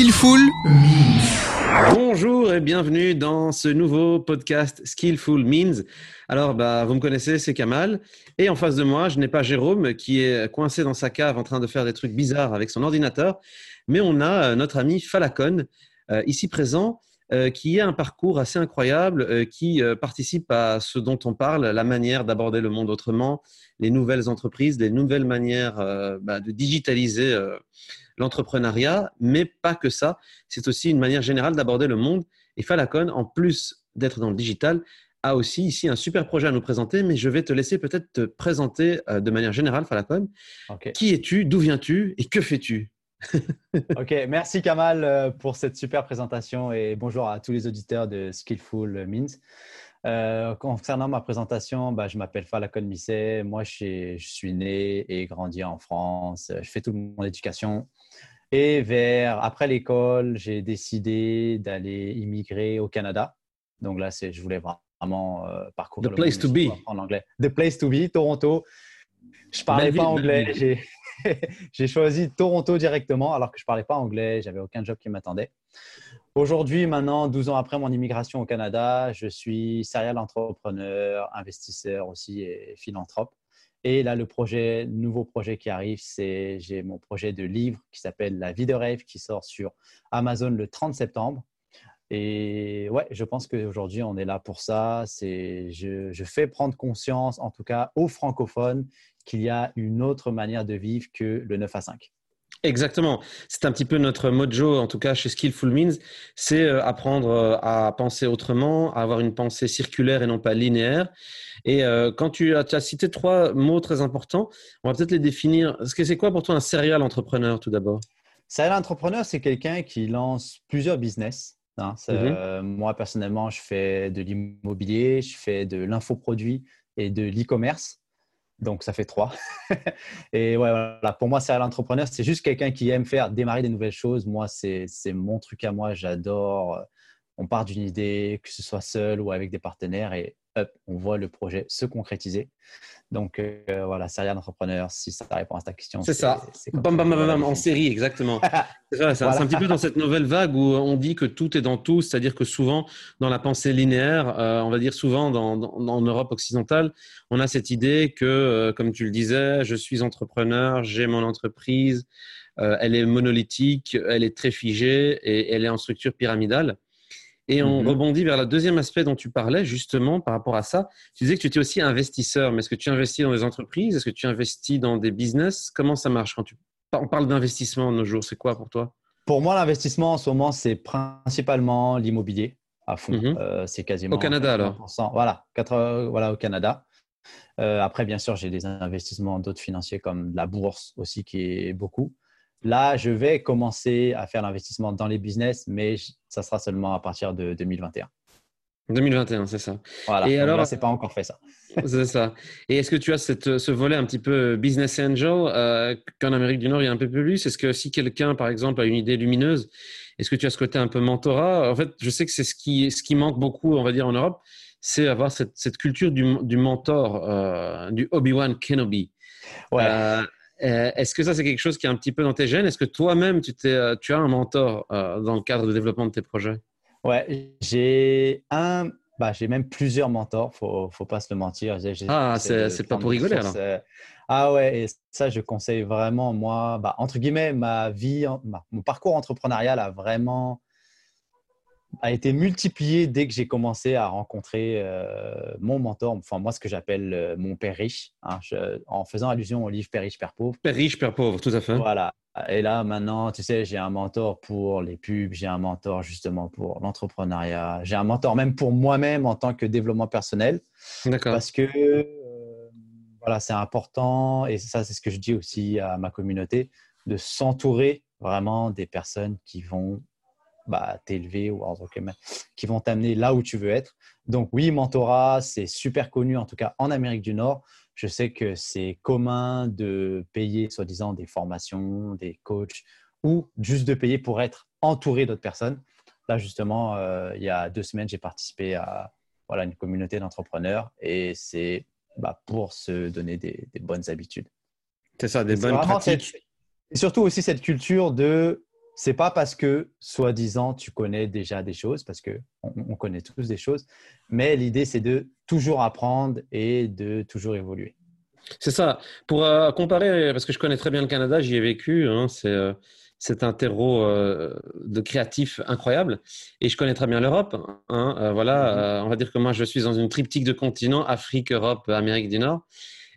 Skillful Bonjour et bienvenue dans ce nouveau podcast Skillful Means. Alors, bah, vous me connaissez, c'est Kamal. Et en face de moi, je n'ai pas Jérôme qui est coincé dans sa cave en train de faire des trucs bizarres avec son ordinateur, mais on a euh, notre ami Falacon, euh, ici présent, euh, qui a un parcours assez incroyable, qui participe à ce dont on parle, la manière d'aborder le monde autrement, les nouvelles entreprises, les nouvelles manières bah, de digitaliser l'entrepreneuriat, mais pas que ça. C'est aussi une manière générale d'aborder le monde. Et Falacon, en plus d'être dans le digital, a aussi ici un super projet à nous présenter, mais je vais te laisser peut-être te présenter euh, de manière générale, Falacon. Qui es-tu, d'où viens-tu et que fais-tu? Ok, merci Kamal euh, pour cette super présentation et bonjour à tous les auditeurs de Skillful Means. Euh, concernant ma présentation, bah, je m'appelle Falacon Misset. Moi, je suis, né et grandi en France. Je fais toute mon éducation et vers, après l'école, j'ai décidé d'aller immigrer au Canada. Donc là, je voulais vraiment euh, parcourir The place to be. En anglais. The place to be, Toronto. Je parlais pas anglais. J'ai choisi Toronto directement alors que je parlais pas anglais. J'avais aucun job qui m'attendait. Aujourd'hui, maintenant, 12 ans après mon immigration au Canada, je suis serial entrepreneur, investisseur aussi et philanthrope. Et là, le projet, nouveau projet qui arrive, c'est j'ai mon projet de livre qui s'appelle La vie de rêve qui sort sur Amazon le 30 septembre. Et ouais, je pense qu'aujourd'hui, on est là pour ça. C'est, je, je, fais prendre conscience, en tout cas aux francophones, qu'il y a une autre manière de vivre que le 9 à 5. Exactement. C'est un petit peu notre mojo, en tout cas chez Skillful Means, c'est euh, apprendre euh, à penser autrement, à avoir une pensée circulaire et non pas linéaire. Et euh, quand tu as, tu as, cité trois mots très importants, on va peut-être les définir. C'est quoi pour toi un serial entrepreneur tout d'abord? Serial entrepreneur, c'est quelqu'un qui lance plusieurs business. Hein. Mm-hmm. moi, personnellement, je fais de l'immobilier, je fais de l'infoproduit et de l'e-commerce. Donc, ça fait trois. et ouais, voilà. Pour moi, serial entrepreneur, c'est juste quelqu'un qui aime faire démarrer des nouvelles choses. Moi, c'est mon truc à moi. J'adore. On part d'une idée, que ce soit seul ou avec des partenaires, et on voit le projet se concrétiser. Donc euh, voilà, serial entrepreneur, si ça répond à ta question. C'est ça. Bam, bam, bam, bam, en série, exactement. c'est un petit peu dans cette nouvelle vague où on dit que tout est dans tout, c'est-à-dire que souvent, dans la pensée linéaire, euh, on va dire souvent dans, dans, Europe occidentale, on a cette idée que, euh, comme tu le disais, je suis entrepreneur, j'ai mon entreprise, elle est monolithique, elle est très figée et elle est en structure pyramidale. Et on mhm. rebondit vers le deuxième aspect dont tu parlais, justement, par rapport à ça. Tu disais que tu étais aussi investisseur, mais est-ce que tu investis dans des entreprises? Est-ce que tu investis dans des business? Comment ça marche quand tu... on parle d'investissement de nos jours? C'est quoi pour toi? Pour moi, l'investissement en ce moment, c'est principalement l'immobilier à fond. Mhm. Euh, c'est quasiment. Au Canada, alors? Voilà, voilà, au Canada. Euh, après, bien sûr, j'ai des investissements d'autres financiers comme la bourse aussi, qui est beaucoup. Là, je vais commencer à faire l'investissement dans les business, mais ça sera seulement à partir de 2021. 2021, c'est ça. Voilà. Et alors, c'est pas encore fait ça. c'est ça. Et est-ce que tu as cette, ce volet un petit peu business angel euh, qu'en Amérique du Nord il y a un peu plus? Est-ce que si quelqu'un, par exemple, a une idée lumineuse, est-ce que tu as ce côté un peu mentorat? En fait, je sais que c'est ce qui, ce qui manque beaucoup, on va dire, en Europe, c'est avoir cette, cette, culture du, du mentor, euh, du Obi-Wan Kenobi. Ouais. Euh, euh, est-ce que ça, c'est quelque chose qui est un petit peu dans tes gènes? Est-ce que toi-même, tu, euh, tu, as un mentor euh, dans le cadre de développement de tes projets? Ouais, j'ai un, bah, j'ai même plusieurs mentors, faut, faut pas se le mentir. ah, c'est pas pour rigoler alors. Ah ouais, et ça, je conseille vraiment, moi, bah, entre guillemets, ma vie, mon parcours entrepreneurial a vraiment a été multiplié dès que j'ai commencé à rencontrer euh, mon mentor, enfin moi ce que j'appelle euh, mon père riche, hein, en faisant allusion au livre Père riche, Père pauvre. Père riche, Père pauvre, tout à fait. Voilà. Et là maintenant, tu sais, j'ai un mentor pour les pubs, j'ai un mentor justement pour l'entrepreneuriat, j'ai un mentor même pour moi-même en tant que développement personnel. D'accord. Parce que euh, voilà, c'est important et ça c'est ce que je dis aussi à ma communauté de s'entourer vraiment des personnes qui vont bah, t'élever ou qui vont t'amener là où tu veux être. Donc oui, mentorat, c'est super connu, en tout cas en Amérique du Nord. Je sais que c'est commun de payer, soi-disant, des formations, des coachs ou juste de payer pour être entouré d'autres personnes. Là, justement, euh, il y a deux semaines, j'ai participé à voilà, une communauté d'entrepreneurs et c'est bah, pour se donner des, bonnes habitudes. C'est ça, des bonnes pratiques. et surtout aussi cette culture de c'est pas parce que, soi-disant, tu connais déjà des choses, parce que on, connaît tous des choses, mais l'idée, c'est de toujours apprendre et de toujours évoluer. C'est ça. Pour euh, comparer, parce que je connais très bien le Canada, j'y ai vécu. Hein, c'est euh, c'est un terreau euh, de créatifs incroyable. Et je connais très bien l'Europe. Hein, voilà, mm-hmm. on va dire que moi, je suis dans une triptyque de continents Afrique, Europe, Amérique du Nord.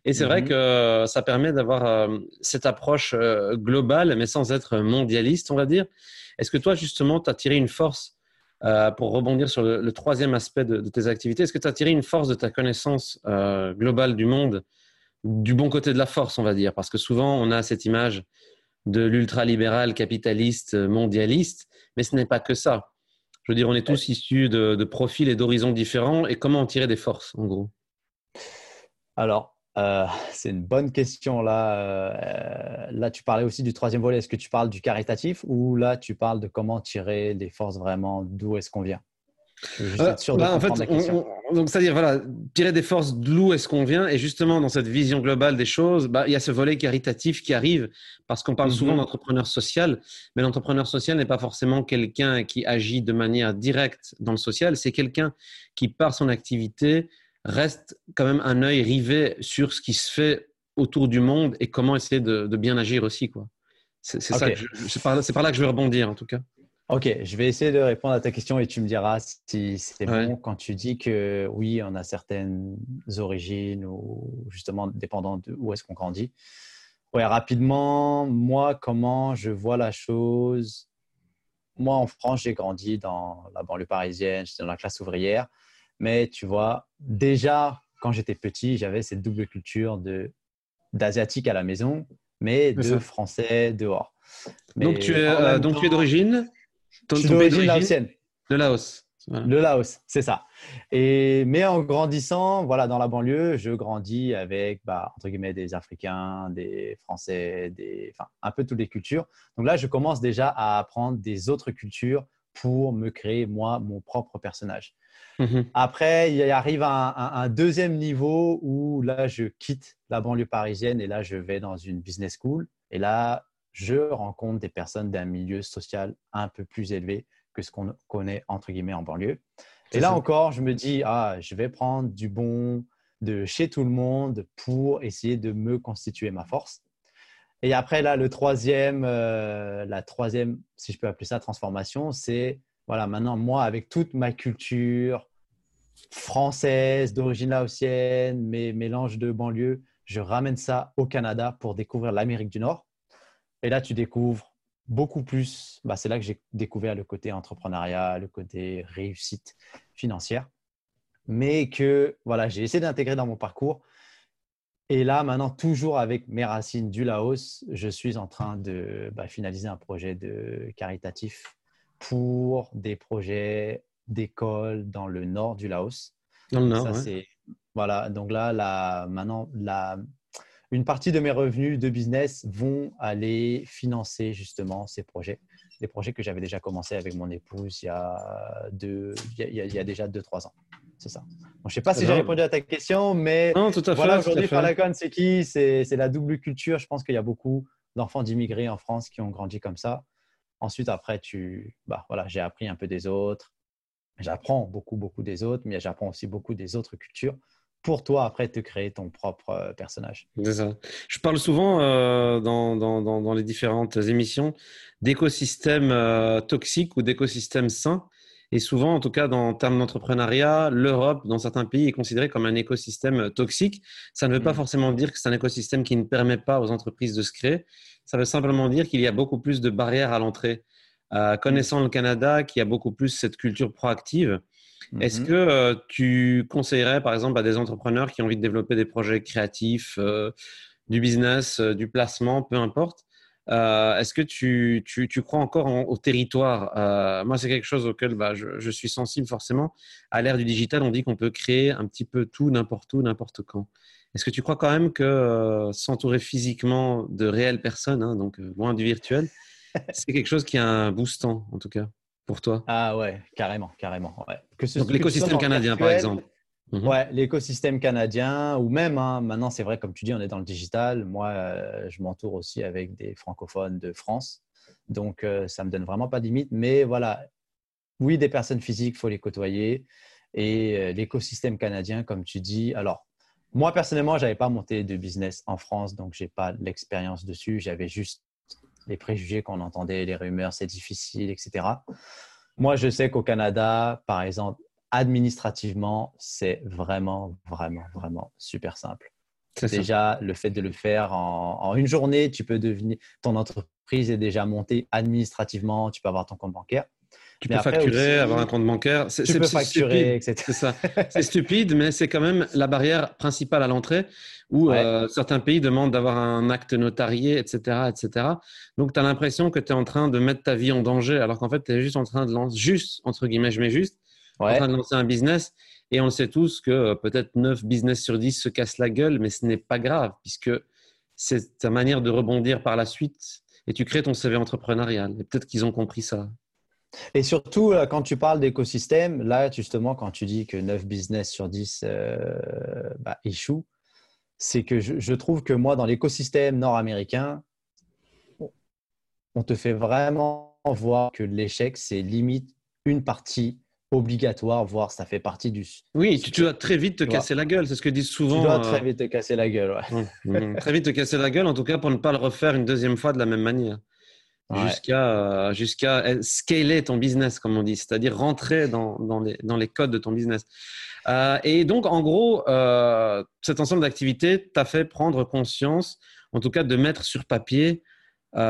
Et c'est vrai mm-hmm. que ça permet d'avoir cette approche globale, mais sans être mondialiste, on va dire. Est-ce que toi, justement, tu as tiré une force pour rebondir sur le, troisième aspect de, de, tes activités Est-ce que tu as tiré une force de ta connaissance globale du monde du bon côté de la force, on va dire, parce que souvent on a cette image de l'ultralibéral capitaliste mondialiste, mais ce n'est pas que ça. Je veux dire, on est tous issus de, profils et d'horizons différents, et comment en tirer des forces, en gros? Alors, euh, c'est une bonne question. Là, euh, là, tu parlais aussi du troisième volet. Est-ce que tu parles du caritatif ou là, tu parles de comment tirer des forces vraiment D'où est-ce qu'on vient? Euh, bah, en fait, donc c'est-à-dire voilà, tirer des forces d'où est-ce qu'on vient et justement dans cette vision globale des choses, bah, il y a ce volet caritatif qui arrive parce qu'on parle souvent mhm. d'entrepreneur social, mais l'entrepreneur social n'est pas forcément quelqu'un qui agit de manière directe dans le social, c'est quelqu'un qui par son activité reste quand même un œil rivé sur ce qui se fait autour du monde et comment essayer de, bien agir aussi quoi. C'est c'est par, par là que je veux rebondir en tout cas. Ok, je vais essayer de répondre à ta question et tu me diras si c'est bon quand tu dis que oui, on a certaines origines ou justement dépendant de où est-ce qu'on grandit. Ouais, rapidement, moi, comment je vois la chose? Moi, en France, j'ai grandi dans la banlieue parisienne, j'étais dans la classe ouvrière, mais tu vois, déjà quand j'étais petit, j'avais cette double culture de d'asiatique à la maison, mais de français dehors. donc tu es, euh, donc tu es d'origine d'origine laotienne. Le Laos. Le Laos, c'est ça. Et, mais en grandissant, voilà, dans la banlieue, je grandis avec, bah, entre guillemets, des Africains, des Français, des, enfin, un peu toutes les cultures. Donc là, je commence déjà à apprendre des autres cultures pour me créer, moi, mon propre personnage. Mhm. Après, il arrive un, un, deuxième niveau où là, je quitte la banlieue parisienne et là, je vais dans une business school. Et là, je rencontre des personnes d'un milieu social un peu plus élevé que ce qu'on connaît entre guillemets en banlieue. Et là encore, je me dis, ah, je vais prendre du bon de chez tout le monde pour essayer de me constituer ma force. Et après, là, le troisième, euh, la troisième, si je peux appeler ça transformation, c'est, voilà, maintenant, moi, avec toute ma culture française, d'origine laotienne, mes mélanges de banlieue, je ramène ça au Canada pour découvrir l'Amérique du Nord. Et là, tu découvres beaucoup plus. Bah, c'est là que j'ai découvert le côté entrepreneuriat, le côté réussite financière. Mais que voilà, j'ai essayé d'intégrer dans mon parcours. Et là, maintenant, toujours avec mes racines du Laos, je suis en train de bah, finaliser un projet de caritatif pour des projets d'école dans le nord du Laos. Dans le nord, Voilà, donc là, là maintenant, la, une partie de mes revenus de business vont aller financer justement ces projets. Des projets que j'avais déjà commencé avec mon épouse il y a, deux, il y a, déjà 2-3 ans. C'est ça. je ne sais pas si j'ai répondu à ta question, mais non, tout à voilà, aujourd'hui, Falacon, c'est qui? C'est la double culture. Je pense qu'il y a beaucoup d'enfants d'immigrés en France qui ont grandi comme ça. Ensuite, après, tu, bah, voilà, j'ai appris un peu des autres. J'apprends beaucoup, beaucoup des autres, mais j'apprends aussi beaucoup des autres cultures pour toi après te créer ton propre euh, personnage. C'est. Je parle souvent euh, dans, dans, dans, les différentes émissions d'écosystèmes euh, toxiques ou d'écosystèmes sains. Et souvent, en tout cas, dans termes d'entrepreneuriat, l'Europe, dans certains pays, est considérée comme un écosystème toxique. Ça ne veut pas mm. forcément dire que c'est un écosystème qui ne permet pas aux entreprises de se créer. Ça veut simplement dire qu'il y a beaucoup plus de barrières à l'entrée. connaissant le Canada, qui a beaucoup plus cette culture proactive, est-ce mhm. que euh, tu conseillerais, par exemple, à des entrepreneurs qui ont envie de développer des projets créatifs, euh, du business, euh, du placement, peu importe, Est-ce que tu, tu, crois encore au territoire? Moi, c'est quelque chose auquel bah, je, je, suis sensible forcément. À l'ère du digital, on dit qu'on peut créer un petit peu tout, n'importe où, n'importe quand. Est-ce que tu crois quand même que s'entourer physiquement de réelles personnes, hein, donc loin du virtuel, c'est quelque chose qui a un boostant, en tout cas pour toi? Ah ouais, carrément, carrément. Donc l'écosystème canadien, par exemple. Mhm. Ouais, l'écosystème canadien, ou même, hein, maintenant c'est vrai, comme tu dis, on est dans le digital. Moi, euh, je m'entoure aussi avec des francophones de France. Donc, euh, ça me donne vraiment pas de limite. Mais voilà, oui, des personnes physiques, il faut les côtoyer. Et euh, l'écosystème canadien, comme tu dis, alors, moi, personnellement, je n'avais pas monté de business en France, donc je n'ai pas l'expérience dessus. J'avais juste les préjugés qu'on entendait, les rumeurs, c'est difficile, etc. Moi, je sais qu'au Canada, par exemple, administrativement, c'est vraiment, vraiment, vraiment super simple. Déjà, le fait de le faire en, une journée, tu peux devenir, ton entreprise est déjà montée administrativement, tu peux avoir ton compte bancaire. Tu peux facturer, avoir un compte bancaire. C'est, tu peux facturer, etc. C'est ça. C'est stupide, mais c'est quand même la barrière principale à l'entrée où euh, certains pays demandent d'avoir un acte notarié, etc. etc. Donc, tu as l'impression que tu es en train de mettre ta vie en danger, alors qu'en fait, tu es juste en train de lancer, juste, entre guillemets, je mets juste, en train de lancer un business. Et on le sait tous que euh, peut-être 9 business sur 10 se cassent la gueule, mais ce n'est pas grave, puisque c'est ta manière de rebondir par la suite et tu crées ton CV entrepreneurial. Et peut-être qu'ils ont compris ça. Et surtout, euh, quand tu parles d'écosystème, là, justement, quand tu dis que 9 business sur 10 euh, bah, échouent, c'est que je, trouve que moi, dans l'écosystème nord-américain, on te fait vraiment voir que l'échec, c'est limite une partie obligatoire, voire ça fait partie du. Oui, tu, dois très vite te casser la gueule, c'est ce que disent souvent. Tu dois très euh, vite te casser la gueule, ouais. très vite te casser la gueule, en tout cas pour ne pas le refaire une deuxième fois de la même manière jusqu'à euh, jusqu'à euh, scaler ton business, comme on dit, c'est-à-dire rentrer dans, dans, les, dans, les, codes de ton business. Euh, et donc, en gros, cet ensemble d'activités t'a fait prendre conscience, en tout cas, de mettre sur papier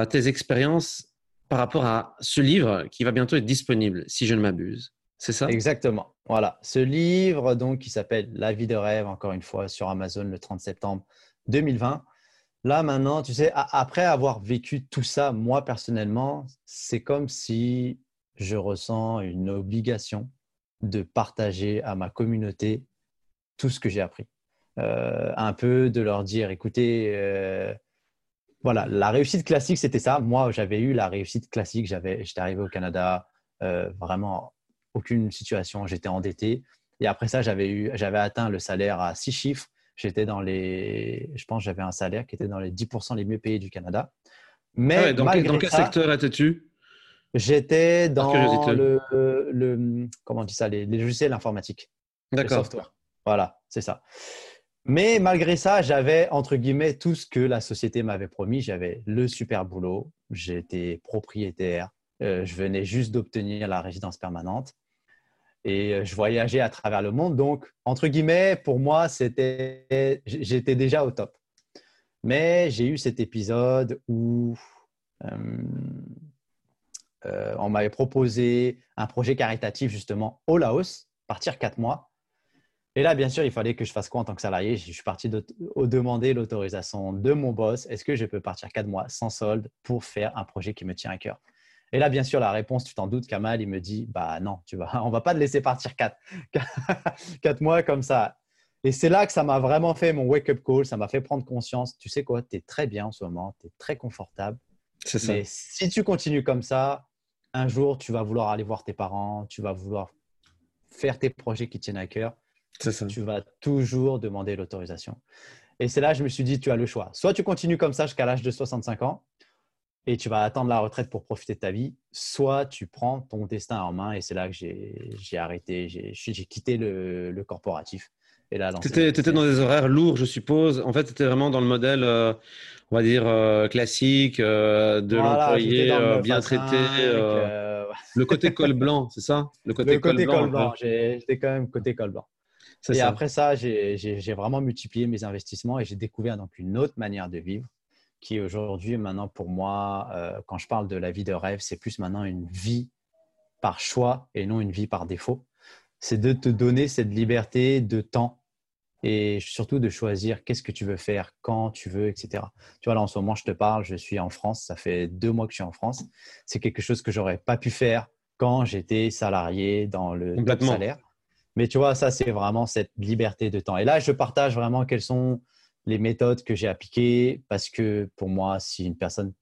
tes expériences par rapport à ce livre qui va bientôt être disponible, si je ne m'abuse. C'est ça? Exactement. Voilà. Ce livre, donc, qui s'appelle La vie de rêve, encore une fois, sur Amazon le 30 septembre 2020. Là, maintenant, tu sais, après avoir vécu tout ça, moi, personnellement, c'est comme si je ressens une obligation de partager à ma communauté tout ce que j'ai appris. Euh, un peu de leur dire, écoutez, euh, voilà, la réussite classique, c'était ça. Moi, j'avais eu la réussite classique. J'étais arrivé au Canada, euh, vraiment aucune situation, j'étais endetté. Et après ça, j'avais atteint le salaire à six chiffres J'étais dans les, je pense, j'avais un salaire qui était dans les 10% les mieux payés du Canada. Mais ah dans, quel, dans quel secteur étais-tu? J'étais dans le, le, comment on dit ça, les, logiciels informatiques. D'accord. Voilà, c'est ça. Mais malgré ça, j'avais entre guillemets tout ce que la société m'avait promis. J'avais le super boulot, j'étais propriétaire, je venais juste d'obtenir la résidence permanente et euh, je voyageais à travers le monde. Donc, entre guillemets, pour moi, c'était, j'étais déjà au top. Mais j'ai eu cet épisode où euh, euh, on m'avait proposé un projet caritatif justement au Laos, partir quatre mois. Et là, bien sûr, il fallait que je fasse quoi en tant que salarié? Je suis parti de, demander l'autorisation de mon boss. Est-ce que je peux partir quatre mois sans solde pour faire un projet qui me tient à cœur? Et là, bien sûr, la réponse, tu t'en doutes, Kamal, il me dit Bah non, tu vas, on va pas te laisser partir quatre, quatre mois comme ça. Et c'est là que ça m'a vraiment fait mon wake-up call, ça m'a fait prendre conscience. Tu sais quoi, tu es très bien en ce moment, tu es très confortable. C'est ça. Mais si tu continues comme ça, un jour, tu vas vouloir aller voir tes parents, tu vas vouloir faire tes projets qui tiennent à cœur. C'est ça. Tu vas toujours demander l'autorisation. Et c'est là que je me suis dit, tu as le choix. Soit tu continues comme ça jusqu'à l'âge de 65 ans, et tu vas attendre la retraite pour profiter de ta vie, soit tu prends ton destin en main et c'est là que j'ai arrêté, j'ai quitté le, corporatif. Tu étais, dans des horaires lourds, je suppose. En fait, tu étais vraiment dans le modèle, euh, on va dire, euh, classique euh, de l'employé bien traité. le côté col blanc, c'est ça? Le côté, col, blanc. J'étais quand même côté col blanc. Et après ça, j'ai vraiment multiplié mes investissements et j'ai découvert donc une autre manière de vivre qui aujourd'hui, maintenant, pour moi, euh, quand je parle de la vie de rêve, c'est plus maintenant une vie par choix et non une vie par défaut. C'est de te donner cette liberté de temps et surtout de choisir qu'est-ce que tu veux faire, quand tu veux, etc. Tu vois, là, en ce moment, je te parle, je suis en France, ça fait deux mois que je suis en France. C'est quelque chose que j'aurais pas pu faire quand j'étais salarié dans le salaire. Mais tu vois, ça, c'est vraiment cette liberté de temps. Et là, je partage vraiment quels sont les méthodes que j'ai appliquées parce que pour moi, si une personne,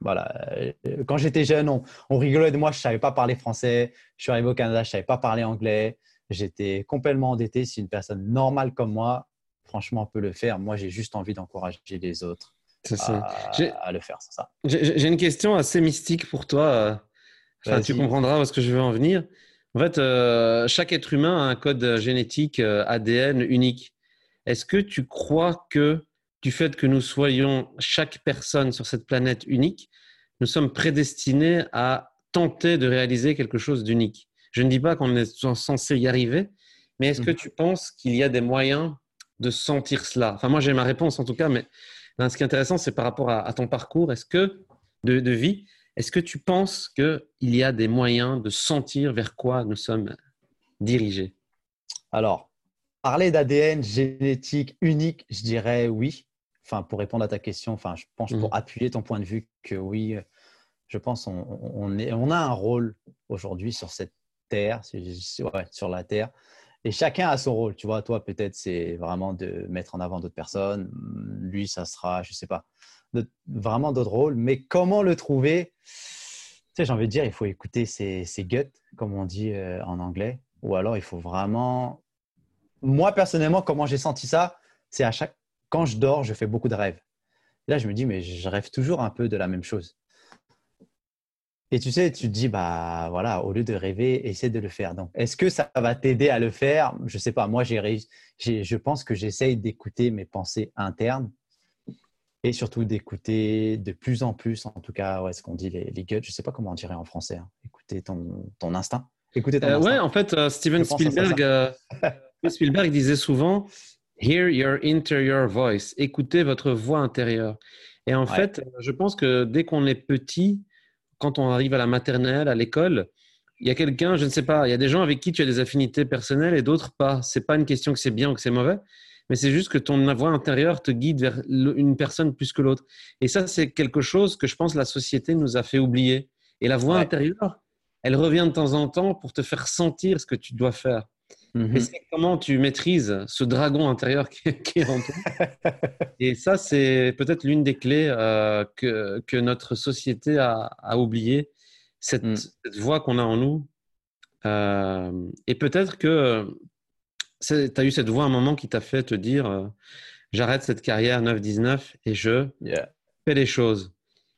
voilà, euh, quand j'étais jeune, on, rigolait de moi, je ne savais pas parler français, je suis arrivé au Canada, je ne savais pas parler anglais, j'étais complètement endetté. Si une personne normale comme moi, franchement, peut le faire, moi, j'ai juste envie d'encourager les autres à, le faire. ça. J'ai une question assez mystique pour toi. Enfin, tu comprendras ce que je veux en venir. En fait, euh, chaque être humain a un code génétique euh, ADN unique. Est-ce que tu crois que du fait que nous soyons chaque personne sur cette planète unique, nous sommes prédestinés à tenter de réaliser quelque chose d'unique? Je ne dis pas qu'on est censé y arriver, mais est-ce que mhm. tu penses qu'il y a des moyens de sentir cela? Enfin, moi j'ai ma réponse en tout cas, mais ce qui est intéressant, c'est par rapport à, ton parcours. Est-ce que de vie, est-ce que tu penses qu'il y a des moyens de sentir vers quoi nous sommes dirigés? Alors, parler d'ADN génétique unique, je dirais oui. Enfin, pour répondre à ta question, enfin, je pense pour mmh. appuyer ton point de vue que oui, je pense on, on a un rôle aujourd'hui sur cette terre, sur la terre. Et chacun a son rôle. Tu vois, toi, peut-être, c'est vraiment de mettre en avant d'autres personnes. Lui, ça sera, je ne sais pas, vraiment d'autres rôles. Mais comment le trouver? Tu sais, j'ai envie de dire, il faut écouter ses, guts, comme on dit euh, en anglais. Ou alors, il faut vraiment. Moi, personnellement, comment j'ai senti ça C'est à chaque. Quand je dors, je fais beaucoup de rêves. là, je me dis, mais je rêve toujours un peu de la même chose. Et tu sais, tu te dis, bah voilà, au lieu de rêver, essaie de le faire. Donc, est-ce que ça va t'aider à le faire? Je ne sais pas. Moi, j'ai, je pense que j'essaye d'écouter mes pensées internes et surtout d'écouter de plus en plus, en tout cas, ouais, ce qu'on dit les, les guts, je ne sais pas comment on dirait en français, hein. écouter ton, ton instinct. Écouter ton euh, instinct. Ouais, en fait, euh, Steven Spielberg, Spielberg disait souvent Hear your interior voice, écoutez votre voix intérieure. Et en fait, je pense que dès qu'on est petit, quand on arrive à la maternelle, à l'école, il y a quelqu'un, je ne sais pas, il y a des gens avec qui tu as des affinités personnelles et d'autres pas. C'est pas une question que c'est bien ou que c'est mauvais, mais c'est juste que ton voix intérieure te guide vers une personne plus que l'autre. Et ça, c'est quelque chose que je pense la société nous a fait oublier. Et la voix intérieure, elle revient de temps en temps pour te faire sentir ce que tu dois faire. C'est comment tu maîtrises ce dragon intérieur qui, est en toi. Et ça, c'est peut-être l'une des clés euh, que, que, notre société a, a oublié, cette, mm. cette voix qu'on a en nous. Euh, et peut-être que tu as eu cette voix à un moment qui t'a fait te dire euh, j'arrête cette carrière 9-19 et je fais les choses.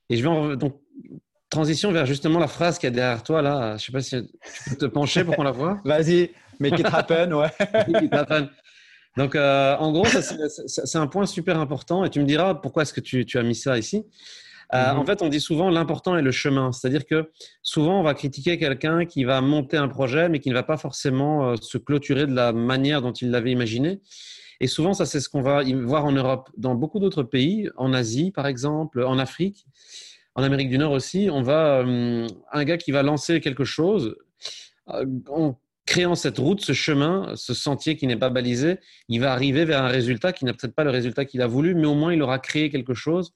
Et je vais en, donc transition vers justement la phrase qui est derrière toi là. Je sais pas si tu peux te pencher pour qu'on la voit. Vas-y, make it happen, ouais. Donc, euh, en gros, c'est un point super important et tu me diras pourquoi est-ce que tu, tu, as mis ça ici. Euh, mhm. En fait, on dit souvent l'important est le chemin. C'est-à-dire que souvent, on va critiquer quelqu'un qui va monter un projet, mais qui ne va pas forcément euh, se clôturer de la manière dont il l'avait imaginé. Et souvent, ça, c'est ce qu'on va voir en Europe. Dans beaucoup d'autres pays, en Asie, par exemple, en Afrique, en Amérique du Nord aussi, on va, euh, un gars qui va lancer quelque chose, en créant cette route, ce chemin, ce sentier qui n'est pas balisé, il va arriver vers un résultat qui n'a peut-être pas le résultat qu'il a voulu, mais au moins il aura créé quelque chose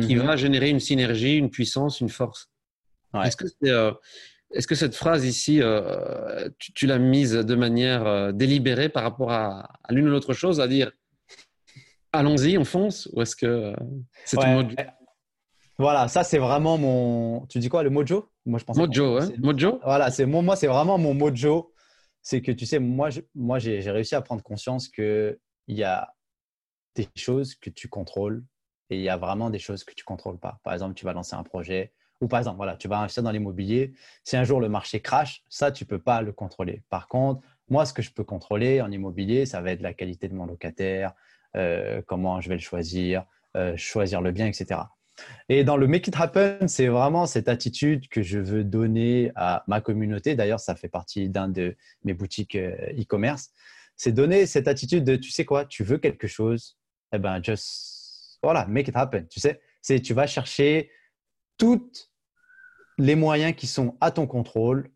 qui mhm. va générer une synergie, une puissance, une force. Est-ce que, euh, est, que, cette phrase ici, euh, tu, l'as mise de manière euh, délibérée par rapport à, l'une ou l'autre chose, à dire allons-y, on fonce, ou est-ce que c'est ton mojo Voilà, ça c'est vraiment mon. Tu dis quoi, le mojo? Moi je pense. Mojo, hein Mojo? Voilà, c'est moi c'est vraiment mon mojo. C'est que tu sais, moi, moi j'ai réussi à prendre conscience que il y a des choses que tu contrôles et il y a vraiment des choses que tu contrôles pas. Par exemple, tu vas lancer un projet ou par exemple, voilà, tu vas investir dans l'immobilier. Si un jour le marché crash, ça, tu peux pas le contrôler. Par contre, moi, ce que je peux contrôler en immobilier, ça va être la qualité de mon locataire, euh, comment je vais le choisir, euh, choisir le bien, etc. Et dans le Make It Happen, c'est vraiment cette attitude que je veux donner à ma communauté. D'ailleurs, ça fait partie d'un de mes boutiques euh, e-commerce. C'est donner cette attitude de, tu sais quoi, tu veux quelque chose, eh ben, just voilà, make it happen. Tu sais, c'est tu vas chercher tous les moyens qui sont à ton contrôle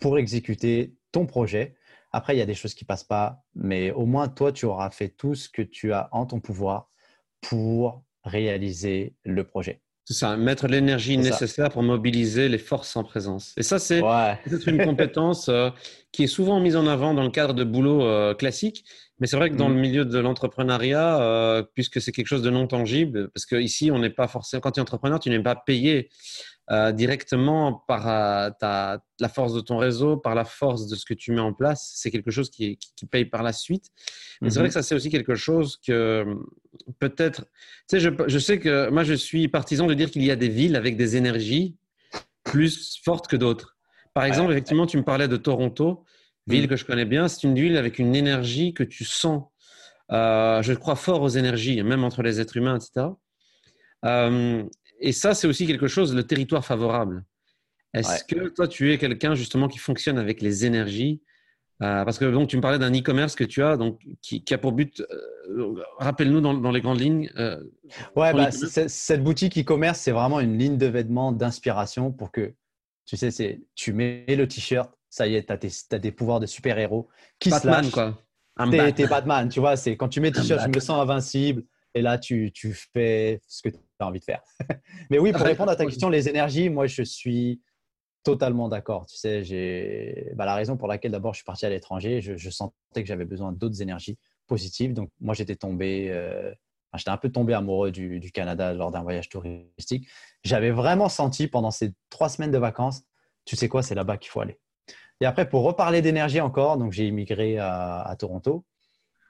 pour exécuter ton projet. Après, il y a des choses qui passent pas, mais au moins toi, tu auras fait tout ce que tu as en ton pouvoir pour réaliser le projet. C'est ça, mettre l'énergie nécessaire pour mobiliser les forces en présence. Et ça, c'est une compétence euh, qui est souvent mise en avant dans le cadre de boulot euh, classique, Mais c'est vrai que dans le mm. milieu de l'entrepreneuriat, euh, puisque c'est quelque chose de non tangible, parce qu'ici, on n'est pas forcément, quand tu es entrepreneur, tu n'es pas payé euh, directement par euh, ta, la force de ton réseau, par la force de ce que tu mets en place. C'est quelque chose qui, qui, paye par la suite. Mais c'est vrai mm-hmm. que ça, c'est aussi quelque chose que peut-être. Tu sais, je, je sais que moi, je suis partisan de dire qu'il y a des villes avec des énergies plus fortes que d'autres. Par exemple, effectivement, tu me parlais de Toronto ville mm. que je connais bien. C'est une ville avec une énergie que tu sens. Euh, je crois fort aux énergies, même entre les êtres humains, etc. Euh, et ça, c'est aussi quelque chose, le territoire favorable. Est-ce que toi, tu es quelqu'un justement qui fonctionne avec les énergies? Euh, Parce que donc, tu me parlais d'un e-commerce que tu as, donc, qui, a pour but, rappelle-nous dans, les grandes lignes. ouais, bah, cette boutique e-commerce, c'est vraiment une ligne de vêtements d'inspiration pour que, tu sais, tu mets le t-shirt, ça y est, tu as, des pouvoirs de super-héros qui Batman, quoi. T'es Batman, tu vois. C'est quand tu mets t-shirt, je me sens invincible. Et là, tu, tu fais ce que tu as envie de faire. Mais oui, pour répondre à ta question, les énergies, moi, je suis totalement d'accord. Tu sais, j'ai bah, la raison pour laquelle d'abord je suis parti à l'étranger, je, sentais que j'avais besoin d'autres énergies positives. Donc, moi, j'étais tombé, euh, j'étais un peu tombé amoureux du, du Canada lors d'un voyage touristique. J'avais vraiment senti pendant ces trois semaines de vacances, tu sais quoi, c'est là-bas qu'il faut aller. Et après, pour reparler d'énergie encore, donc j'ai immigré à, Toronto.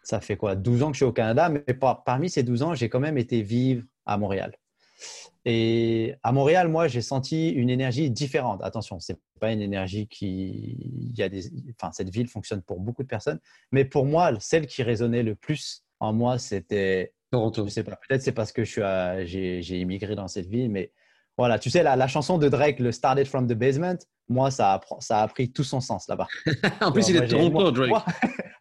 Ça fait quoi 12 ans que je suis au Canada, mais parmi ces 12 ans, j'ai quand même été vivre à Montréal. Et à Montréal, moi, j'ai senti une énergie différente. Attention, c'est pas une énergie qui, il y a des, enfin, cette ville fonctionne pour beaucoup de personnes, mais pour moi, celle qui résonnait le plus en moi, c'était Toronto. Je sais pas, peut-être c'est parce que je suis, j'ai immigré dans cette ville, mais voilà, tu sais, la, la, chanson de Drake, le Started from the Basement, moi, ça a, ça a pris tout son sens là-bas. en plus, il est de Toronto, Drake.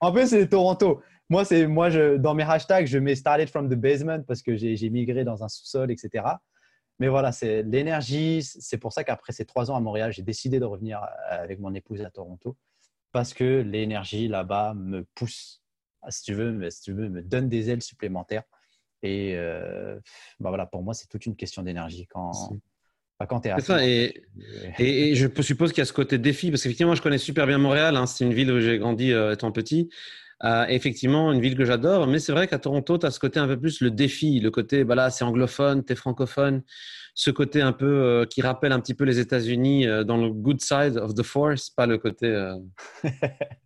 en plus, c'est Toronto. Moi, c'est moi je, dans mes hashtags, je mets Started from the Basement parce que j'ai migré dans un sous-sol, etc. Mais voilà, c'est l'énergie. C'est pour ça qu'après ces trois ans à Montréal, j'ai décidé de revenir euh, avec mon épouse à Toronto parce que l'énergie là-bas me pousse, si tu veux, si tu veux, me donne des ailes supplémentaires et euh, bah voilà, pour moi, c'est toute une question d'énergie quand, bah, quand tu es à ça, et, et, je suppose qu'il y a ce côté défi, parce qu'effectivement, je connais super bien Montréal. Hein, c'est une ville où j'ai grandi euh, étant petit. Euh, effectivement, une ville que j'adore, mais c'est vrai qu'à Toronto, tu as ce côté un peu plus le défi, le côté, bah là, c'est anglophone, tu es francophone, ce côté un peu qui rappelle un petit peu les États-Unis dans le good side of the force, pas le côté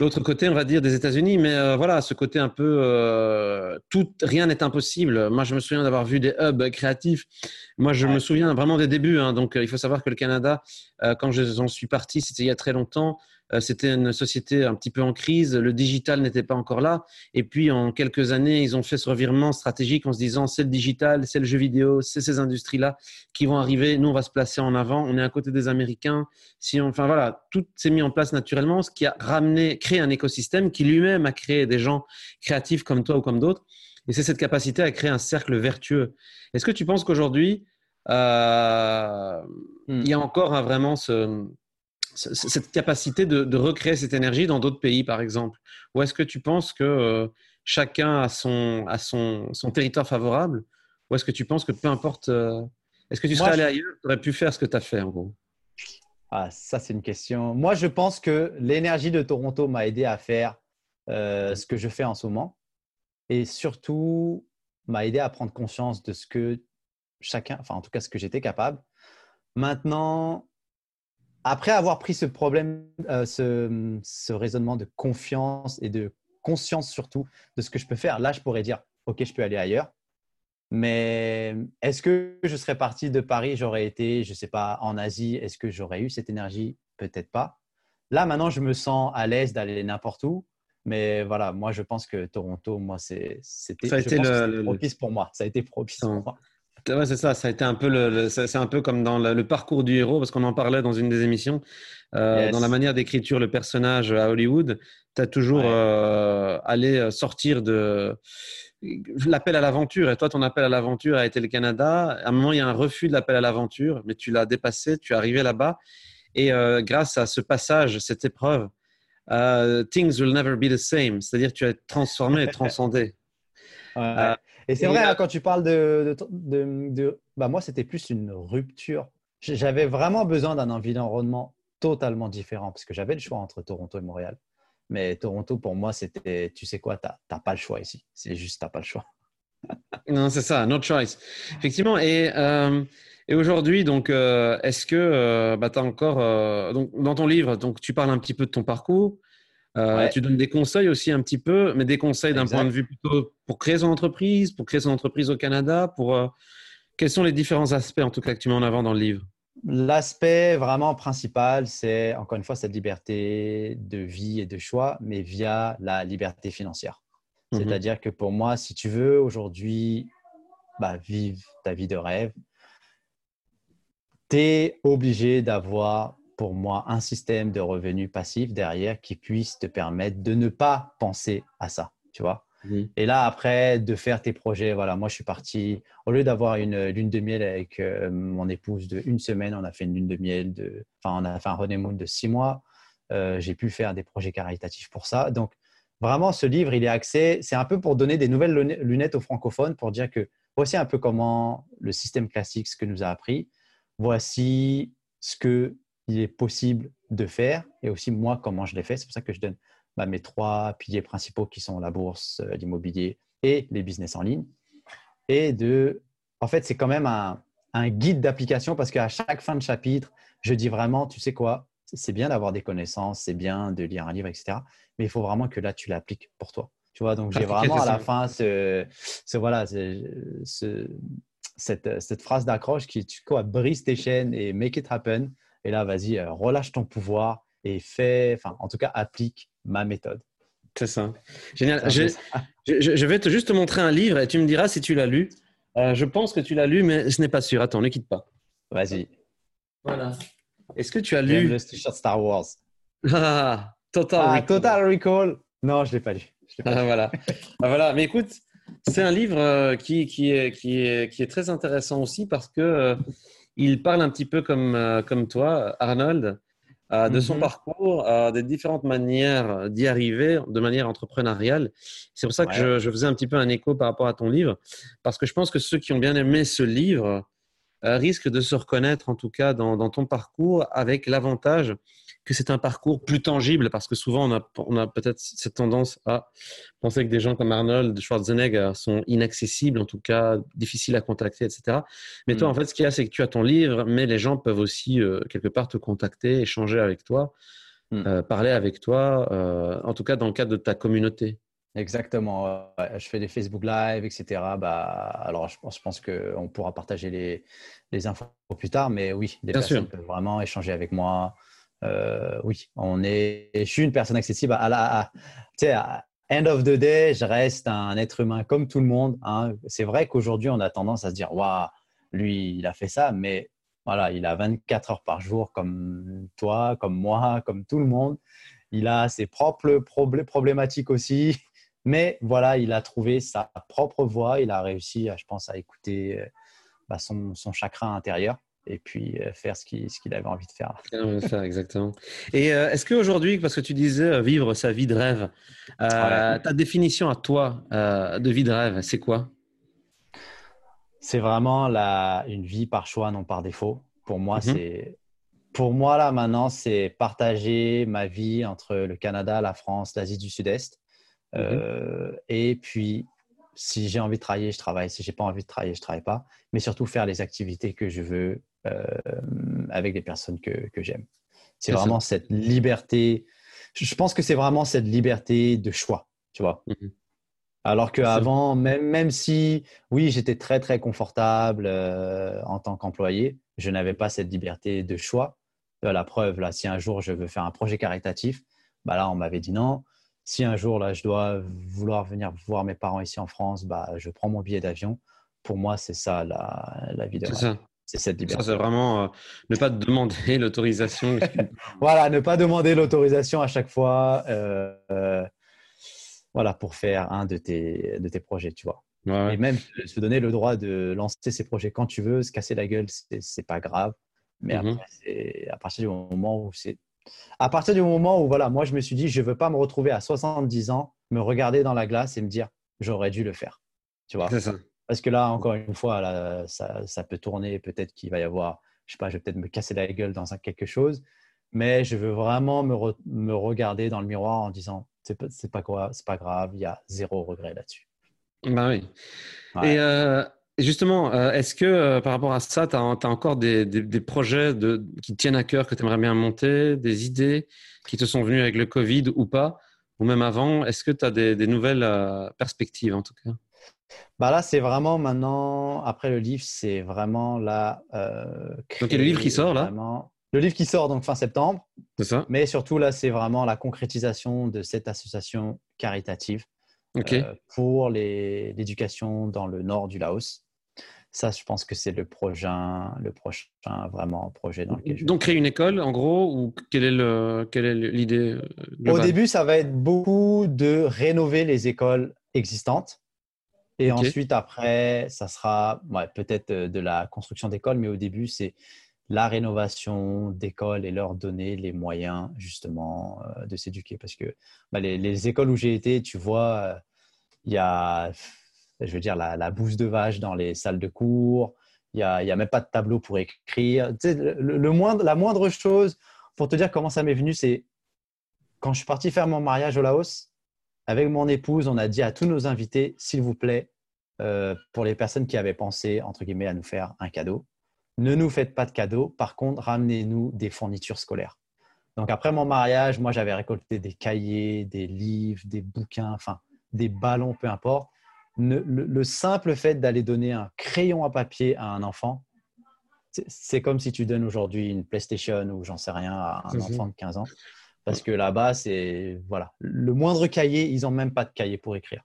l'autre côté, on va dire, des États-Unis. Mais euh, voilà, ce côté un peu euh, tout, rien n'est impossible. Moi, je me souviens d'avoir vu des hubs créatifs. Moi, je me souviens vraiment des débuts. Hein. donc, euh, il faut savoir que le Canada, quand j'en suis parti, c'était il y a très longtemps. Euh, c'était une société un petit peu en crise, le digital n'était pas encore là. Et puis, en quelques années, ils ont fait ce revirement stratégique en se disant, c'est le digital, c'est le jeu vidéo, c'est ces industries-là qui vont arriver. Nous, on va se placer en avant. On est à côté des Américains. Si enfin voilà, tout s'est mis en place naturellement, ce qui a ramené, créé un écosystème qui lui-même a créé des gens créatifs comme toi ou comme d'autres. Et c'est cette capacité à créer un cercle vertueux. Est-ce que tu penses qu'aujourd'hui, euh, hmm. il y a encore vraiment ce, cette capacité de, recréer cette énergie dans d'autres pays, par exemple Ou est-ce que tu penses que euh, chacun a, son, a son, son, territoire favorable? Ou est-ce que tu penses que peu importe, euh, est-ce que tu serais allé ailleurs, tu aurais pu faire ce que tu as fait en gros? Ah, Ça, c'est une question. Moi, je pense que l'énergie de Toronto m'a aidé à faire euh, ce que je fais en ce moment et surtout m'a aidé à prendre conscience de ce que chacun, enfin en tout cas ce que j'étais capable. Maintenant, après avoir pris ce problème, euh, ce, raisonnement de confiance et de conscience surtout de ce que je peux faire, là, je pourrais dire, OK, je peux aller ailleurs. Mais est-ce que je serais parti de Paris, j'aurais été, je ne sais pas, en Asie, est-ce que j'aurais eu cette énergie? Peut-être pas. Là, maintenant, je me sens à l'aise d'aller n'importe où. Mais voilà, moi, je pense que Toronto, moi, c'était propice pour moi. Ça a été propice pour moi c'est ça. Ça a été un peu le, c'est un peu comme dans le, parcours du héros parce qu'on en parlait dans une des émissions. Euh, dans la manière d'écriture le personnage à Hollywood, tu as toujours euh, allé euh, sortir de l'appel à l'aventure. Et toi, ton appel à l'aventure a été le Canada. À un moment, il y a un refus de l'appel à l'aventure, mais tu l'as dépassé, tu es arrivé là-bas. Et grâce à ce passage, cette épreuve, things will never be the same. C'est-à-dire, tu as transformé, transcendé. Et c'est vrai, hein, quand tu parles de. de, bah moi, c'était plus une rupture. J'avais vraiment besoin d'un environnement totalement différent parce que j'avais le choix entre Toronto et Montréal. Mais Toronto, pour moi, c'était, tu sais quoi, tu n'as pas le choix ici. C'est juste, tu n'as pas le choix. non, c'est ça, no choice. Effectivement. Et, euh, et aujourd'hui, donc, euh, est-ce que euh, bah, tu as encore, donc, dans ton livre, donc, tu parles un petit peu de ton parcours. Tu donnes des conseils aussi un petit peu, mais des conseils d'un point de vue plutôt pour créer son entreprise, pour créer son entreprise au Canada, pour quels sont les différents aspects en tout cas que tu mets en avant dans le livre? L'aspect vraiment principal, c'est encore une fois cette liberté de vie et de choix, mais via la liberté financière. Mhm. C'est-à-dire que pour moi, si tu veux aujourd'hui bah, vivre ta vie de rêve, tu es obligé d'avoir pour moi un système de revenus passifs derrière qui puisse te permettre de ne pas penser à ça, tu vois. Et là, après, de faire tes projets, voilà, moi, je suis parti, au lieu d'avoir une lune de miel avec euh, mon épouse de une semaine, on a fait une lune de miel de, enfin, on a fait un honeymoon de six mois. Euh, j'ai pu faire des projets caritatifs pour ça. Donc, vraiment, ce livre, il est axé, c'est un peu pour donner des nouvelles lunettes aux francophones, pour dire que voici un peu comment le système classique, ce que nous a appris, voici ce qu'il est possible de faire, et aussi moi, comment je l'ai fait. C'est pour ça que je donne bah, mes trois piliers principaux qui sont la bourse, euh, l'immobilier et les business en ligne. Et de, en fait, c'est quand même un, guide d'application parce qu'à chaque fin de chapitre, je dis vraiment, tu sais quoi, c'est bien d'avoir des connaissances, c'est bien de lire un livre, etc. Mais il faut vraiment que là, tu l'appliques pour toi. Tu vois, donc j'ai vraiment à la fin ce, ce voilà, ce, cette, cette, phrase d'accroche qui, tu quoi, brise tes chaînes et make it happen. Et là, vas-y, euh, relâche ton pouvoir et fais, enfin, en tout cas, applique ma méthode. C'est ça. Génial. Je, je, vais te juste te montrer un livre et tu me diras si tu l'as lu. Euh, je pense que tu l'as lu, mais ce n'est pas sûr. Attends, ne quitte pas. Vas-y. Voilà. Est-ce que tu as lu le t-shirt Star Wars Ah, Total ah, Recall. Total Recall. Non, je ne l'ai pas lu. Ah, voilà. Ah, voilà. Mais écoute, c'est un livre euh, qui, qui, est, qui, est, qui est très intéressant aussi parce que il parle un petit peu comme, comme toi, Arnold, euh, de son mhm. parcours, euh, des différentes manières d'y arriver de manière entrepreneuriale. C'est pour ça que je, faisais un petit peu un écho par rapport à ton livre, parce que je pense que ceux qui ont bien aimé ce livre euh, risquent de se reconnaître, en tout cas, dans ton parcours, avec l'avantage que c'est un parcours plus tangible parce que souvent on a, on a peut-être cette tendance à penser que des gens comme Arnold Schwarzenegger sont inaccessibles, en tout cas difficiles à contacter, etc. Mais toi, mm. en fait, ce qu'il y a, c'est que tu as ton livre, mais les gens peuvent aussi euh, quelque part te contacter, échanger avec toi, mm. euh, parler avec toi, euh, en tout cas dans le cadre de ta communauté. Exactement. Je fais des Facebook Live, etc. Bah, alors, je pense, je pense qu'on pourra partager les, les, infos plus tard, mais oui, des personnes peuvent vraiment échanger avec moi. Euh, oui, on est, je suis une personne accessible à la, tu sais, end of the day, je reste un être humain comme tout le monde. Hein. C'est vrai qu'aujourd'hui, on a tendance à se dire, waouh, lui, il a fait ça, mais voilà, il a 24 heures par jour comme toi, comme moi, comme tout le monde. Il a ses propres problématiques aussi, mais voilà, il a trouvé sa propre voie. Il a réussi, je pense, à écouter euh, bah, son, son chakra intérieur et puis euh, faire ce qu'il avait envie de faire. exactement. Et euh, est-ce qu'aujourd'hui, parce que tu disais euh, vivre sa vie de rêve, ta définition à toi de vie de rêve, c'est quoi? C'est vraiment la, une vie par choix, non par défaut. Pour moi, mhm. c'est pour moi là maintenant, c'est partager ma vie entre le Canada, la France, l'Asie du Sud-Est. Mhm. et puis si j'ai envie de travailler, je travaille. Si j'ai pas envie de travailler, je travaille pas. Mais surtout faire les activités que je veux euh, avec des personnes que, que j'aime. C'est vraiment cette liberté. Je pense que c'est vraiment cette liberté de choix, tu vois. Mhm. Alors qu'avant, même, même si, oui, j'étais très, très confortable euh, en tant qu'employé, je n'avais pas cette liberté de choix. Euh, la preuve, là, si un jour je veux faire un projet caritatif, bah là, on m'avait dit non si un jour là je dois vouloir venir voir mes parents ici en France, bah je prends mon billet d'avion. Pour moi, c'est ça la, la vie de C'est cette liberté. Ça, c'est vraiment euh, ne pas demander l'autorisation. voilà, ne pas demander l'autorisation à chaque fois. Euh, euh, voilà, pour faire un de tes, de tes projets, tu vois. Et même se donner le droit de lancer ces projets quand tu veux, se casser la gueule, c'est pas grave. Mais mm-hmm. après, à partir du moment où c'est à partir du moment où, voilà, moi, je me suis dit, je ne veux pas me retrouver à 70 ans, me regarder dans la glace et me dire, j'aurais dû le faire. Tu vois? Ça. Parce que là, encore une fois, là, ça, ça peut tourner. Peut-être qu'il va y avoir, je sais pas, je vais peut-être me casser la gueule dans quelque chose. mais je veux vraiment me, me regarder dans le miroir en disant c'est pas, pas, quoi, c'est pas grave, il y a zéro regret là-dessus. Bah oui. Et euh, justement, euh, est-ce que euh, par rapport à ça, tu as, encore des, des, projets de, qui tiennent à cœur, que tu aimerais bien monter, des idées qui te sont venues avec le Covid ou pas, ou même avant? Est-ce que tu as des, des nouvelles perspectives en tout cas? Bah là, c'est vraiment maintenant, après le livre, c'est vraiment là. donc, il y a le livre qui sort là? Le livre qui sort donc fin septembre. C'est ça. Mais surtout, là, c'est vraiment la concrétisation de cette association caritative euh, pour l'éducation dans le nord du Laos. Ça, je pense que c'est le prochain, le prochain vraiment projet dans lequel je Donc, créer une école, en gros, ou quelle est l'idée euh, Au début, ça va être beaucoup de rénover les écoles existantes. Et ensuite, après, ça sera peut-être euh, de la construction d'écoles, mais au début, c'est la rénovation d'écoles et leur donner les moyens justement euh, de s'éduquer. Parce que bah, les, écoles où j'ai été, tu vois, il y a, je veux dire, la, bouse de vache dans les salles de cours, il n'y a, même pas de tableau pour écrire. Le, moindre, la moindre chose, pour te dire comment ça m'est venu, c'est quand je suis parti faire mon mariage au Laos, avec mon épouse, on a dit à tous nos invités, s'il vous plaît, euh, pour les personnes qui avaient pensé, entre guillemets, à nous faire un cadeau, ne nous faites pas de cadeaux. Par contre, ramenez-nous des fournitures scolaires. Donc après mon mariage, moi j'avais récolté des cahiers, des livres, des bouquins, enfin des ballons, peu importe. Le, simple fait d'aller donner un crayon à papier à un enfant, c'est comme si tu donnes aujourd'hui une PlayStation ou j'en sais rien à un enfant de 15 ans. Parce que là-bas, c'est voilà, le moindre cahier, ils n'ont même pas de cahier pour écrire.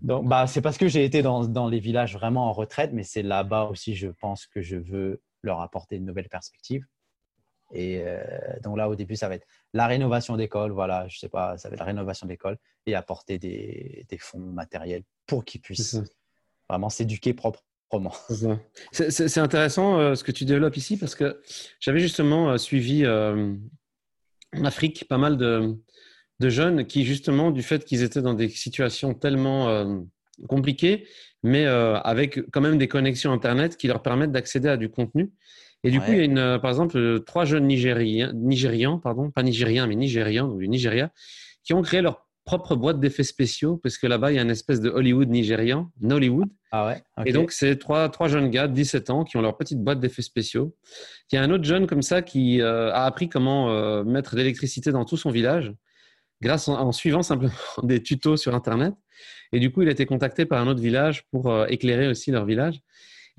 Donc, bah, c'est parce que j'ai été dans, dans, les villages vraiment en retraite, mais c'est là-bas aussi, je pense que je veux leur apporter une nouvelle perspective. Et euh, donc là, au début, ça va être la rénovation d'école, voilà, je sais pas, ça va être la rénovation d'école et apporter des, des fonds matériels pour qu'ils puissent vraiment s'éduquer proprement. C'est intéressant euh, ce que tu développes ici parce que j'avais justement euh, suivi en Afrique pas mal de, de jeunes qui, justement, du fait qu'ils étaient dans des situations tellement compliquées, mais avec quand même des connexions Internet qui leur permettent d'accéder à du contenu. Et du coup, il y a une, euh, par exemple trois jeunes Nigériens, Nigérians, pardon, pas Nigériens, mais Nigérians, du Nigeria, qui ont créé leur propre boîte d'effets spéciaux, parce que là-bas, il y a une espèce de Hollywood nigérian, Nollywood. Ah ouais, Et donc, c'est trois, trois jeunes gars de 17 ans qui ont leur petite boîte d'effets spéciaux. Il y a un autre jeune comme ça qui a appris comment mettre de l'électricité dans tout son village grâce en, suivant simplement des tutos sur Internet. Et du coup, il a été contacté par un autre village pour euh, éclairer aussi leur village.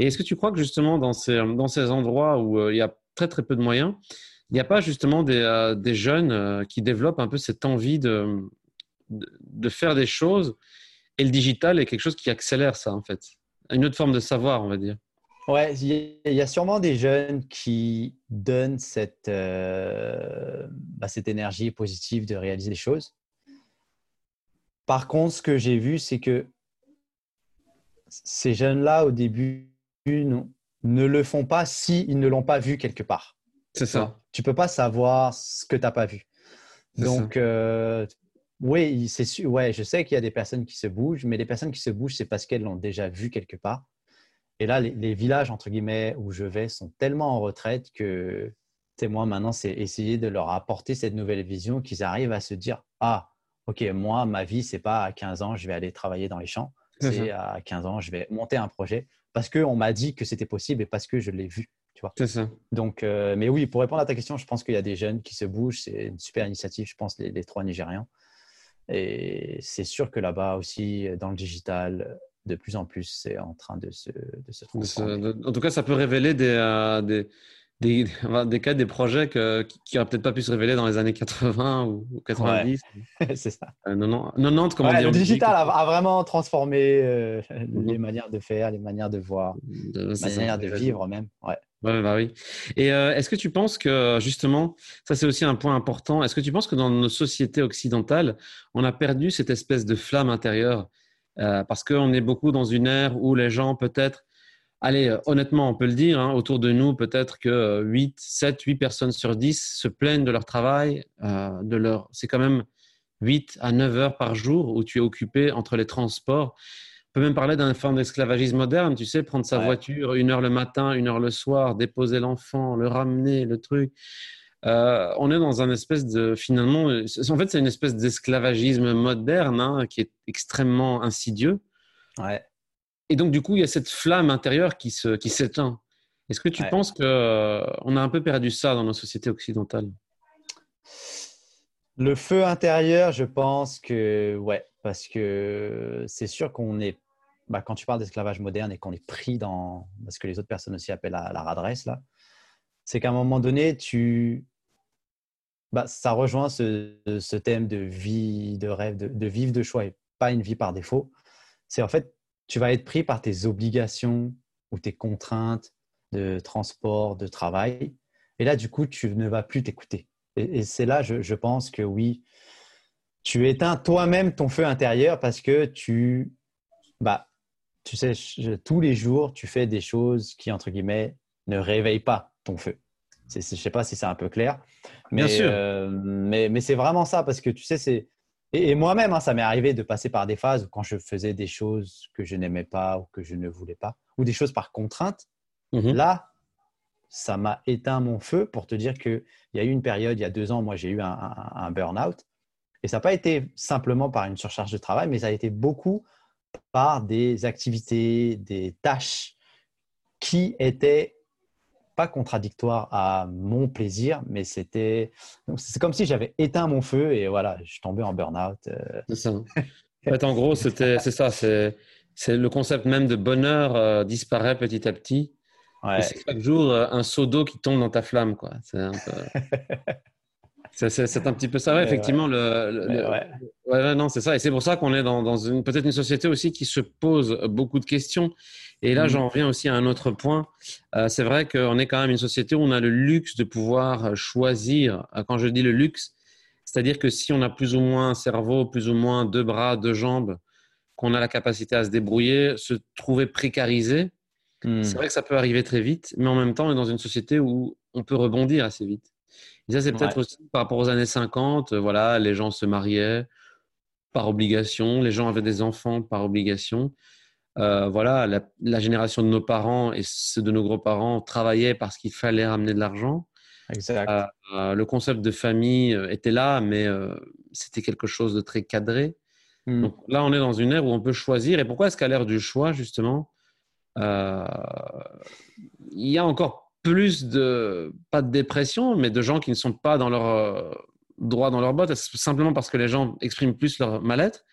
Et est-ce que tu crois que justement dans ces, dans ces endroits où euh, il y a très très peu de moyens, il n'y a pas justement des, euh, des jeunes qui développent un peu cette envie de, de, faire des choses et le digital est quelque chose qui accélère ça en fait? Une autre forme de savoir, on va dire. Ouais, il y a sûrement des jeunes qui donnent cette, euh, bah, cette énergie positive de réaliser des choses. Par contre, ce que j'ai vu, c'est que ces jeunes-là, au début, ne le font pas s'ils ne l'ont pas vu quelque part. C'est ça. Tu peux pas savoir ce que tu n'as pas vu. Donc, euh, oui, c'est ouais, je sais qu'il y a des personnes qui se bougent, mais les personnes qui se bougent, c'est parce qu'elles l'ont déjà vu quelque part. Et là, les, villages, entre guillemets, où je vais sont tellement en retraite que, moi, maintenant, c'est essayer de leur apporter cette nouvelle vision qu'ils arrivent à se dire Ah, OK, moi, ma vie, c'est pas à 15 ans, je vais aller travailler dans les champs. C'est à 15 ans, je vais monter un projet parce qu'on m'a dit que c'était possible et parce que je l'ai vu. Tu vois. C'est ça. Donc, euh, mais oui, pour répondre à ta question, je pense qu'il y a des jeunes qui se bougent. C'est une super initiative, je pense, les, les trois Nigérians. Et c'est sûr que là-bas aussi, dans le digital, de plus en plus, c'est en train de se, de se transformer. en tout cas, ça peut révéler des, euh, des, des, des, cas, des projets que, qui n'auraient peut-être pas pu se révéler dans les années 80 ou 90. c'est ça. Euh, 90, comment dire. Le digital a, vraiment transformé euh, mhm. les manières de faire, les manières de voir, les manières de vivre même. Ouais. Ouais, bah oui. Et euh, est-ce que tu penses que justement, ça c'est aussi un point important, est-ce que tu penses que dans nos sociétés occidentales, on a perdu cette espèce de flamme intérieure euh, parce qu'on est beaucoup dans une ère où les gens peut-être, allez, euh, honnêtement, on peut le dire, hein, autour de nous, peut-être que 8, 7, 8 personnes sur 10 se plaignent de leur travail, euh, de leur... c'est quand même 8 à 9 heures par jour où tu es occupé entre les transports. On peut même parler d'un forme d'esclavagisme moderne, tu sais, prendre sa voiture une heure le matin, une heure le soir, déposer l'enfant, le ramener, le truc. euh, on est dans un espèce de finalement, en fait, c'est une espèce d'esclavagisme moderne hein, qui est extrêmement insidieux. Ouais. Et donc, du coup, il y a cette flamme intérieure qui se, qui s'éteint. Est-ce que tu penses qu'on euh, a un peu perdu ça dans nos sociétés occidentales? Le feu intérieur, je pense que ouais, parce que c'est sûr qu'on est, bah, quand tu parles d'esclavage moderne et qu'on est pris dans ce que les autres personnes aussi appellent la, la radresse là, c'est qu'à un moment donné, tu, bah, ça rejoint ce, ce, thème de vie, de rêve, de, de, vivre de choix et pas une vie par défaut. C'est en fait, tu vas être pris par tes obligations ou tes contraintes de transport, de travail. Et là, du coup, tu ne vas plus t'écouter. Et, et c'est là, je, je, pense que oui, tu éteins toi-même ton feu intérieur parce que tu, bah, tu sais, je, tous les jours, tu fais des choses qui, entre guillemets, ne réveillent pas ton feu. Je ne sais pas si c'est un peu clair. Mais, Bien sûr. Euh, mais, mais c'est vraiment ça parce que tu sais, c'est. Et, et moi-même, hein, ça m'est arrivé de passer par des phases où quand je faisais des choses que je n'aimais pas ou que je ne voulais pas, ou des choses par contrainte, Mhm. là, ça m'a éteint mon feu pour te dire qu'il y a eu une période, il y a deux ans, moi j'ai eu un, un, un burn-out. Et ça n'a pas été simplement par une surcharge de travail, mais ça a été beaucoup par des activités, des tâches qui étaient pas contradictoires à mon plaisir, mais c'était c'est comme si j'avais éteint mon feu et voilà, je suis tombé en burn-out. euh. C'est ça. En fait, en gros, c'était, c'est ça. C'est, c'est le concept même de bonheur euh, disparaît petit à petit. Ouais. Et c'est chaque jour euh, un seau d'eau qui tombe dans ta flamme, quoi. C'est un peu. c'est, un petit peu ça, ouais, effectivement. Le- le- ouais. Non, c'est ça. Et c'est pour ça qu'on est dans, dans une, peut-être une société aussi qui se pose beaucoup de questions. Et là, Mhm. j'en reviens aussi à un autre point. Euh, c'est vrai qu'on est quand même une société où on a le luxe de pouvoir choisir. Euh, Quand je dis le luxe, c'est-à-dire que si on a plus ou moins un cerveau, plus ou moins deux bras, deux jambes, qu'on a la capacité à se débrouiller, se trouver précarisé, Hmm. c'est vrai que ça peut arriver très vite, mais en même temps, on est dans une société où on peut rebondir assez vite. Et ça, c'est peut-être Ouais. aussi par rapport aux années 50. euh, Voilà, les gens se mariaient par obligation, les gens avaient des enfants par obligation. Euh, voilà, la, la génération de nos parents et ceux de nos grands-parents travaillaient parce qu'il fallait ramener de l'argent. Exact. Euh, euh, le concept de famille était là, mais c'était quelque chose de très cadré. Hmm. Donc là, on est dans une ère où on peut choisir. Et pourquoi est-ce qu'à l'ère du choix, justement, il y a encore plus de, pas de dépression, mais de gens qui ne sont pas dans leur euh, droit dans leur botte simplement parce que les gens expriment plus leur mal-être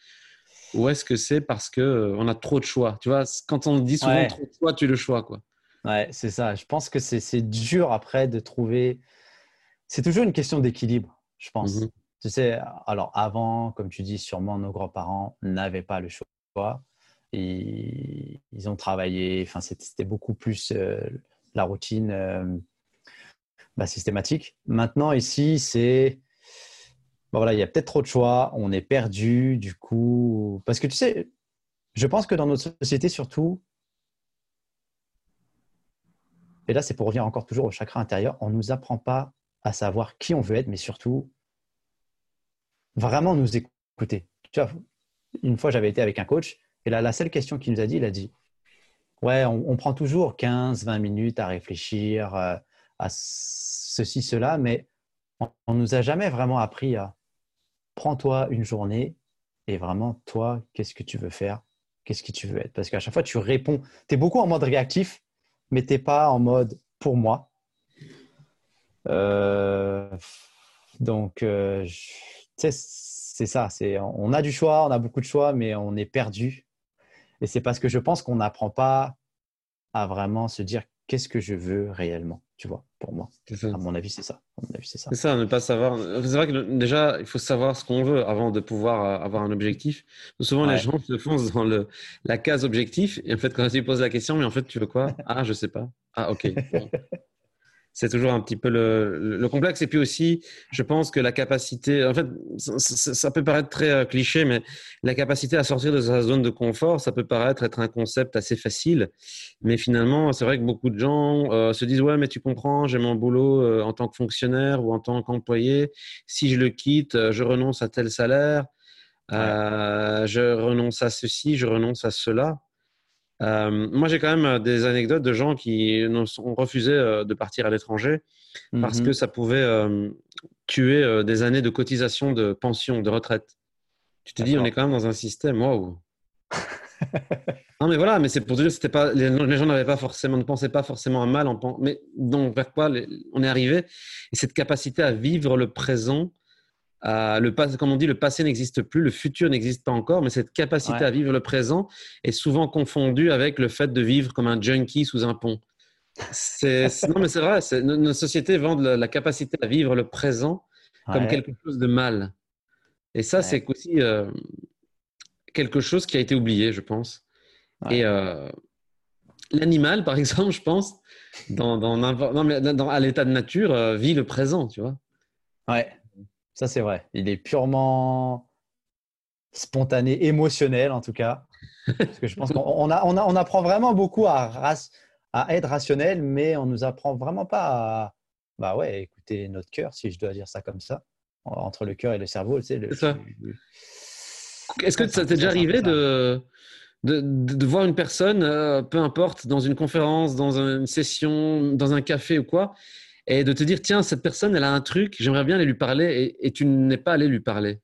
Ou est-ce que c'est parce qu'on a trop de choix? Tu vois, quand on dit souvent Ouais. trop de choix, tu le choix, quoi. Ouais, c'est ça. Je pense que c'est c'est dur après de trouver. C'est toujours une question d'équilibre, je pense. Mhm. Tu sais, alors avant, comme tu dis, sûrement nos grands-parents n'avaient pas le choix. Et ils ont travaillé. Enfin, c'était c'était beaucoup plus euh, la routine euh, bah, systématique. Maintenant, ici, c'est. bon, voilà, il y a peut-être trop de choix. On est perdu, du coup. Parce que tu sais, je pense que dans notre société, surtout, et là, c'est pour revenir encore toujours au chakra intérieur, on ne nous apprend pas à savoir qui on veut être, mais surtout vraiment nous écouter. Tu vois, une fois, j'avais été avec un coach, et là, la seule question qu'il nous a dit, il a dit Ouais, on, prend toujours 15, 20 minutes à réfléchir euh, à ceci, cela, mais on ne nous a jamais vraiment appris à prends-toi une journée et vraiment, toi, qu'est-ce que tu veux faire? Qu'est-ce que tu veux être? Parce qu'à chaque fois, tu réponds, tu es beaucoup en mode réactif, mais tu n'es pas en mode pour moi. Euh, donc, euh, c'est ça. On a du choix, on a beaucoup de choix, mais on est perdu. Et c'est parce que je pense qu'on n'apprend pas à vraiment se dire qu'est-ce que je veux réellement, tu vois, pour moi. À mon avis, c'est ça. À mon avis, c'est ça. C'est ça, ne pas savoir. C'est vrai que déjà, il faut savoir ce qu'on veut avant de pouvoir euh, avoir un objectif. Souvent, les gens se foncent dans le, la case objectif. Et en fait, quand tu poses la question, mais en fait, tu veux quoi? Ah, je sais pas. Ah, ok. C'est toujours un petit peu le, le- le complexe. Et puis aussi, je pense que la capacité, en fait, ça, peut paraître très euh, cliché, mais la capacité à sortir de sa zone de confort, ça peut paraître être un concept assez facile. Mais finalement, c'est vrai que beaucoup de gens euh, se disent, ouais, mais tu comprends, j'ai mon boulot euh, en tant que fonctionnaire ou en tant qu'employé. Si je le quitte, je renonce à tel salaire, euh, je renonce à ceci, je renonce à cela. Moi, j'ai quand même des anecdotes de gens qui ont refusé de partir à l'étranger parce que mhm. ça pouvait tuer des années de cotisation de pension, de retraite. Tu te dis, on est quand même dans un système, waouh! non, mais voilà, mais c'est pour dire, c'était pas, les, gens n'avaient pas forcément, ne pensaient pas forcément à mal, en, mais donc vers quoi on est arrivé? Et cette capacité à vivre le présent, à, le comme on dit, le passé n'existe plus, le futur n'existe pas encore, mais cette capacité à vivre le présent est souvent confondue avec le fait de vivre comme un junkie sous un pont. C'est, non, mais c'est vrai, nos, sociétés vendent la, capacité à vivre le présent comme quelque chose de mal. Et ça, c'est aussi euh, quelque chose qui a été oublié, je pense. Et euh, l'animal, par exemple, je pense, dans, dans, à l'état de nature, euh, vit le présent, tu vois. Ouais, ça c'est vrai. Il est purement spontané, émotionnel en tout cas. Parce que je pense qu'on on, on, on, apprend vraiment beaucoup à, à être rationnel, mais on nous apprend vraiment pas à bah ouais, écouter notre cœur, si je dois dire ça comme ça, entre le cœur et le cerveau. Sais, le, Est-ce que ça t'est déjà arrivé de, de, de, voir une personne, euh, peu importe, dans une conférence, dans une session, dans un café ou quoi, et de te dire, tiens, cette personne, elle a un truc, j'aimerais bien aller lui parler, et, tu n'es pas allé lui parler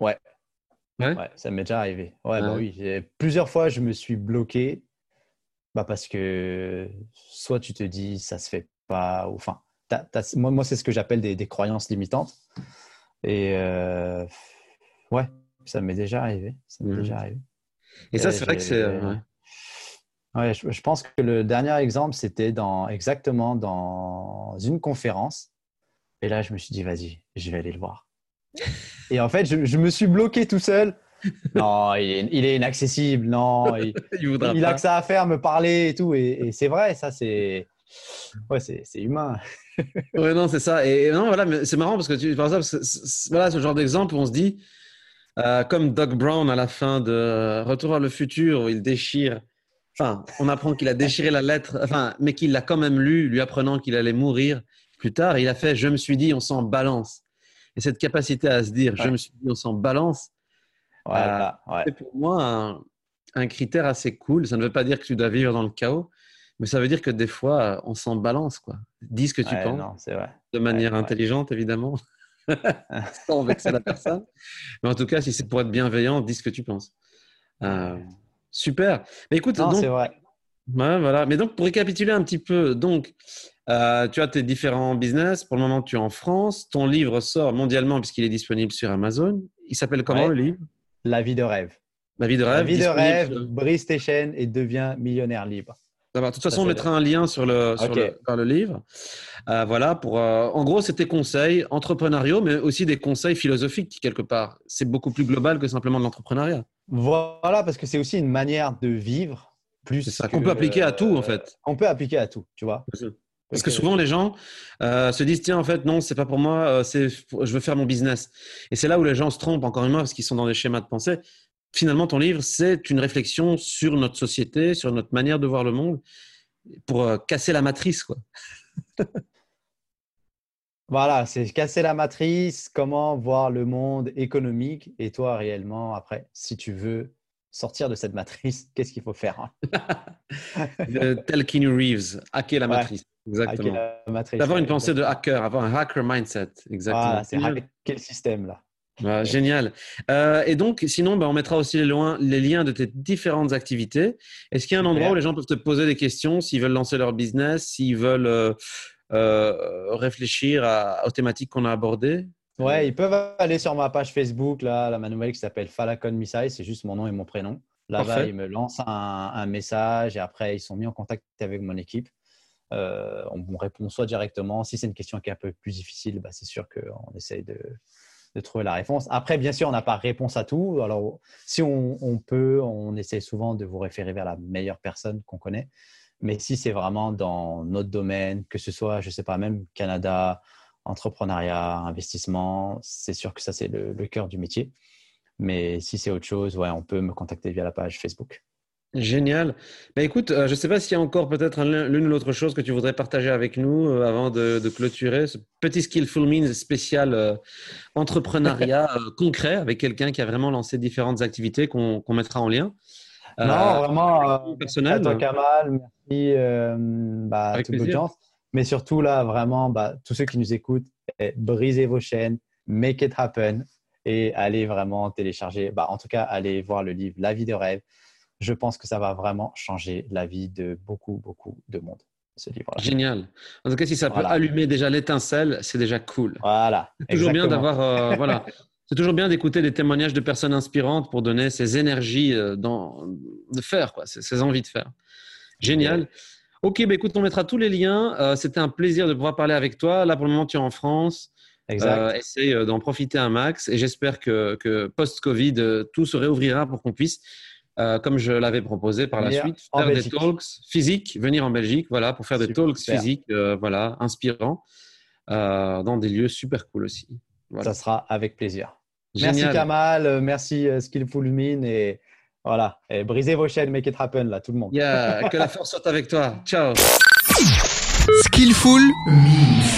Ouais. Ouais, ça m'est déjà arrivé. Ouais, bah oui. Plusieurs fois, je me suis bloqué bah parce que soit tu te dis, ça se fait pas, enfin, moi, moi c'est ce que j'appelle des, des, croyances limitantes. Et euh, ouais, ça m'est déjà arrivé. Ça m'est déjà mmh. arrivé. Et, ça, c'est vrai que c'est. Euh, ouais. Je, pense que le dernier exemple, c'était dans, exactement dans une conférence. Et là, je me suis dit, vas-y, je vais aller le voir. Et en fait, je, me suis bloqué tout seul. Non, il est, il est inaccessible. Non, il, il, a que ça à faire, me parler et tout. Et, et c'est vrai, ça, c'est ouais, c'est humain. ouais, non, c'est ça. Et, non, voilà, c'est marrant parce que tu, par exemple, voilà, ce genre d'exemple où on se dit, euh, comme Doc Brown à la fin de Retour vers le futur, où il déchire. Enfin, on apprend qu'il a déchiré la lettre, enfin, mais qu'il l'a quand même lu, lui apprenant qu'il allait mourir plus tard. Il a fait Je me suis dit, on s'en balance. Et cette capacité à se dire Je me suis dit, on s'en balance, euh, c'est pour moi un, un, critère assez cool. Ça ne veut pas dire que tu dois vivre dans le chaos, mais ça veut dire que des fois, on s'en balance. Quoi. Dis ce que tu penses. De manière intelligente, évidemment. sans vexer la personne. Mais en tout cas, si c'est pour être bienveillant, dis ce que tu penses. Euh, super. Mais écoute, non, c'est vrai. voilà. Mais donc, pour récapituler un petit peu, donc, euh, tu as tes différents business. Pour le moment, tu es en France. Ton livre sort mondialement puisqu'il est disponible sur Amazon. Il s'appelle comment le livre? La vie de rêve. La vie de rêve. La vie de rêve, brise tes chaînes et deviens millionnaire libre. De toute façon, on mettra un lien sur le, sur le, livre. Euh, voilà, pour, euh, en gros, c'était conseils entrepreneuriaux, mais aussi des conseils philosophiques, quelque part. C'est beaucoup plus global que simplement de l'entrepreneuriat. Voilà, parce que c'est aussi une manière de vivre. Plus c'est ça qu'on peut appliquer à tout, en fait. On peut appliquer à tout, tu vois. Parce que souvent les gens euh, se disent tiens en fait non c'est pas pour moi c'est je veux faire mon business et c'est là où les gens se trompent encore une fois parce qu'ils sont dans des schémas de pensée finalement, ton livre, c'est une réflexion sur notre société, sur notre manière de voir le monde, pour euh, casser la matrice. Quoi. voilà, c'est casser la matrice, comment voir le monde économique, et toi, réellement, après, si tu veux sortir de cette matrice, qu'est-ce qu'il faut faire hein? Tel Keanu Reeves, hacker la matrice. Exactement. D'avoir une pensée de hacker, avoir un hacker mindset. Exactement. Voilà, c'est hacker le système là? Bah, génial. Euh, et donc, sinon, bah, on mettra aussi les, liens de tes différentes activités. Est-ce qu'il y a un endroit où les gens peuvent te poser des questions s'ils veulent lancer leur business, s'ils veulent euh, euh, réfléchir aux thématiques qu'on a abordées Ouais, ils peuvent aller sur ma page Facebook, là, la manuelle qui s'appelle Falacon Misai, c'est juste mon nom et mon prénom. Là-bas, ils me lancent un, message et après, ils sont mis en contact avec mon équipe. on, on, répond soit directement. Si c'est une question qui est un peu plus difficile, bah, c'est sûr qu'on essaye de, de trouver la réponse. Après, bien sûr, on n'a pas réponse à tout. Alors, si on, peut, on essaie souvent de vous référer vers la meilleure personne qu'on connaît. Mais si c'est vraiment dans notre domaine, que ce soit, je ne sais pas, même Canada, entrepreneuriat, investissement, c'est sûr que ça, c'est le, cœur du métier. Mais si c'est autre chose, ouais, on peut me contacter via la page Facebook. Génial. Bah, écoute, euh, je ne sais pas s'il y a encore peut-être l'une ou l'autre chose que tu voudrais partager avec nous euh, avant de, clôturer ce petit Skillful Means spécial euh, entrepreneuriat concret avec quelqu'un qui a vraiment lancé différentes activités qu'on mettra en lien. Non, vraiment, personnel. À toi, Kamal, merci bah, à toute l'audience. Mais surtout, là, vraiment, bah, tous ceux qui nous écoutent, eh, brisez vos chaînes, make it happen et allez vraiment télécharger, bah, en tout cas, allez voir le livre La vie de rêve. Je pense que ça va vraiment changer la vie de beaucoup, beaucoup de monde. Ce livre Génial. En tout cas, si ça peut allumer déjà l'étincelle, c'est déjà cool. Voilà. C'est toujours bien d'avoir, euh, voilà. C'est toujours bien d'écouter des témoignages de personnes inspirantes pour donner ces énergies euh, dans, de faire, quoi, ces, envies de faire. Génial. Ok, bah écoute, on mettra tous les liens. Euh, c'était un plaisir de pouvoir parler avec toi. Là, pour le moment, tu es en France. Exact. Euh, essaye d'en profiter un max et j'espère que, que post-Covid, tout se réouvrira pour qu'on puisse, comme je l'avais proposé par la suite, faire des talks physiques, venir en Belgique, voilà, pour faire des talks physiques, voilà, inspirants, dans des lieux super cool aussi. Ça sera avec plaisir. Merci Kamal, merci Skillful Mine et voilà, et brisez vos chaînes, make it happen là, tout le monde. Yeah, que la force soit avec toi. Ciao. Skillful Mine.